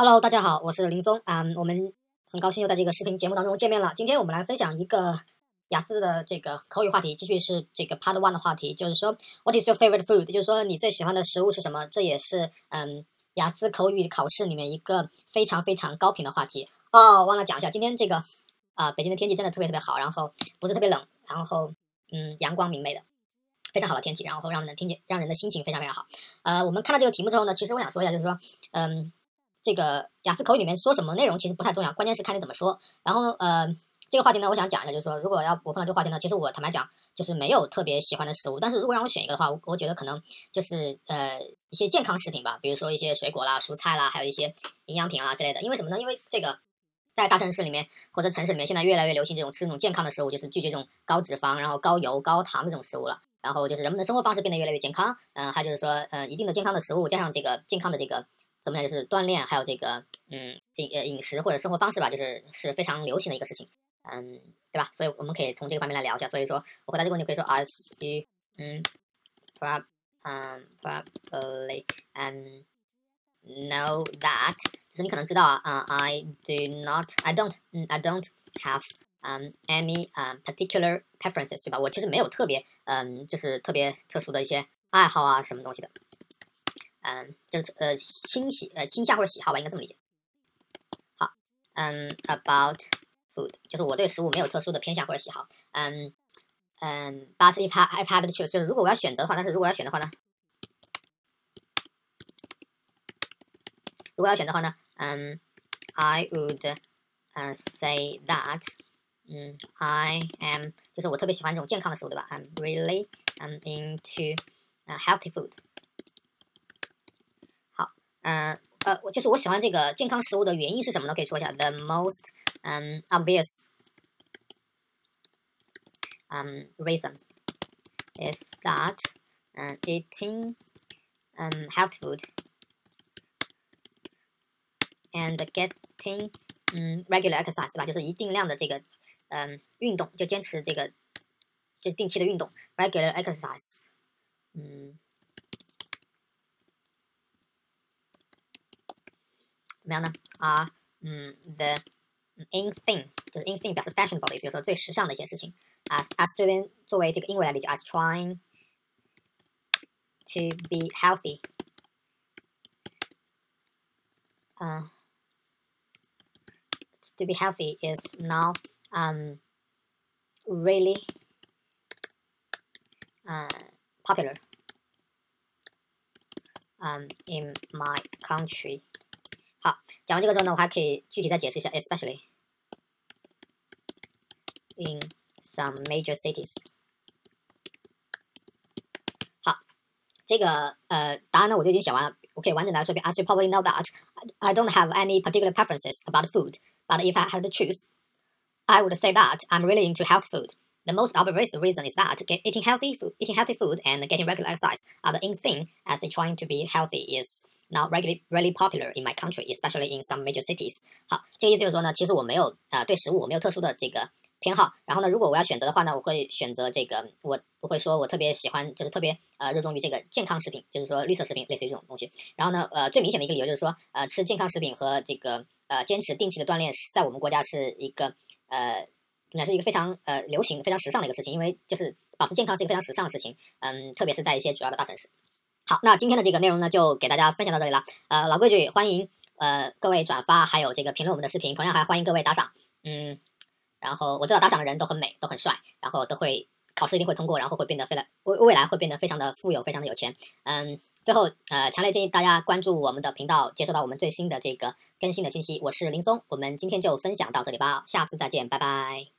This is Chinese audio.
Hello，大家好，我是林松啊、嗯我们很高兴又在这个视频节目当中见面了。今天我们来分享一个雅思的这个口语话题，继续是这个 Part One 的话题，就是说 What is your favorite food？就是说你最喜欢的食物是什么？这也是嗯雅思口语考试里面一个非常非常高频的话题。哦，忘了讲一下，今天这个啊、北京的天气真的特别特别好，然后不是特别冷，然后嗯阳光明媚的。非常好的天气，然后让人听见，让人的心情非常非常好。呃，我们看到这个题目之后呢，其实我想说一下，就是说，嗯，这个雅思口语里面说什么内容其实不太重要，关键是看你怎么说。然后呃，这个话题呢，我想讲一下，就是说，如果要我碰到这个话题呢，其实我坦白讲，就是没有特别喜欢的食物，但是如果让我选一个的话，我我觉得可能就是呃一些健康食品吧，比如说一些水果啦、蔬菜啦，还有一些营养品啊之类的。因为什么呢？因为这个。在大城市里面或者城市里面，现在越来越流行这种吃那种健康的食物，就是拒绝这种高脂肪、然后高油、高糖的这种食物了。然后就是人们的生活方式变得越来越健康，嗯、还有就是说，呃，一定的健康的食物加上这个健康的这个怎么讲，就是锻炼，还有这个嗯饮呃饮食或者生活方式吧，就是是非常流行的一个事情，嗯，对吧？所以我们可以从这个方面来聊一下。所以说我回答这个问题可以说，as you 嗯，prob 嗯 probably 嗯 know that，就是你可能知道啊，啊、i do not，I don't，嗯，I don't have。嗯、any 嗯、particular preferences 对吧？我其实没有特别嗯，就是特别特殊的一些爱好啊，什么东西的，嗯，就是呃倾喜呃倾向或者喜好吧，应该这么理解。好，嗯，about food 就是我对食物没有特殊的偏向或者喜好，嗯嗯，but if I i had to choose 就是如果我要选择的话，但是如果要选的话呢，如果要选的话呢，嗯，I would 嗯、say that。嗯，I am 就是我特别喜欢这种健康的食物，对吧？I'm really I'm into 呃、healthy food。好，嗯呃我就是我喜欢这个健康食物的原因是什么呢？可以说一下，the most 嗯、obvious 嗯、reason is that 嗯、eating 嗯、healthy food and getting 嗯 regular exercise 对吧？就是一定量的这个嗯，运动就坚持这个，就是定期的运动，regular exercise。嗯， 怎么样呢？啊，嗯，the in thing 就是 in thing 表示 fashionable 的意思，就是说最时尚的一件事情。as as 这边作为这个英文来理解，as trying to be healthy。嗯、to be healthy is now um, really uh, popular um, in my country。 好，讲完这个之后呢，我还可以具体再解释一下，especially in some major cities。好，这个呃答案呢我就已经写完了，我可以完整的来说一遍。As you probably know that I don't have any particular preferences about food, but if I had to choose, I would say that I'm really into healthy food. The most obvious reason is that get, eating healthy food, eating healthy food and getting regular exercise are the in thing as they trying to be healthy is now regularly really popular in my country, especially in some major cities. 好，这个意思就是说呢，其实我没有呃对食物我没有特殊的这个偏好。然后呢，如果我要选择的话呢，我会选择这个我我会说我特别喜欢就是特别呃热衷于这个健康食品，就是说绿色食品类似于这种东西。然后呢，呃最明显的一个理由就是说呃吃健康食品和这个呃坚持定期的锻炼是在我们国家是一个呃。怎么讲是一个非常呃流行、非常时尚的一个事情，因为就是保持健康是一个非常时尚的事情，嗯，特别是在一些主要的大城市。好，那今天的这个内容呢，就给大家分享到这里了。呃，老规矩，欢迎呃各位转发，还有这个评论我们的视频，同样还欢迎各位打赏。嗯，然后我知道打赏的人都很美，都很帅，然后都会考试一定会通过，然后会变得非常未未来会变得非常的富有，非常的有钱。嗯，最后呃，强烈建议大家关注我们的频道，接收到我们最新的这个更新的信息。我是林松，我们今天就分享到这里吧，下次再见，拜拜。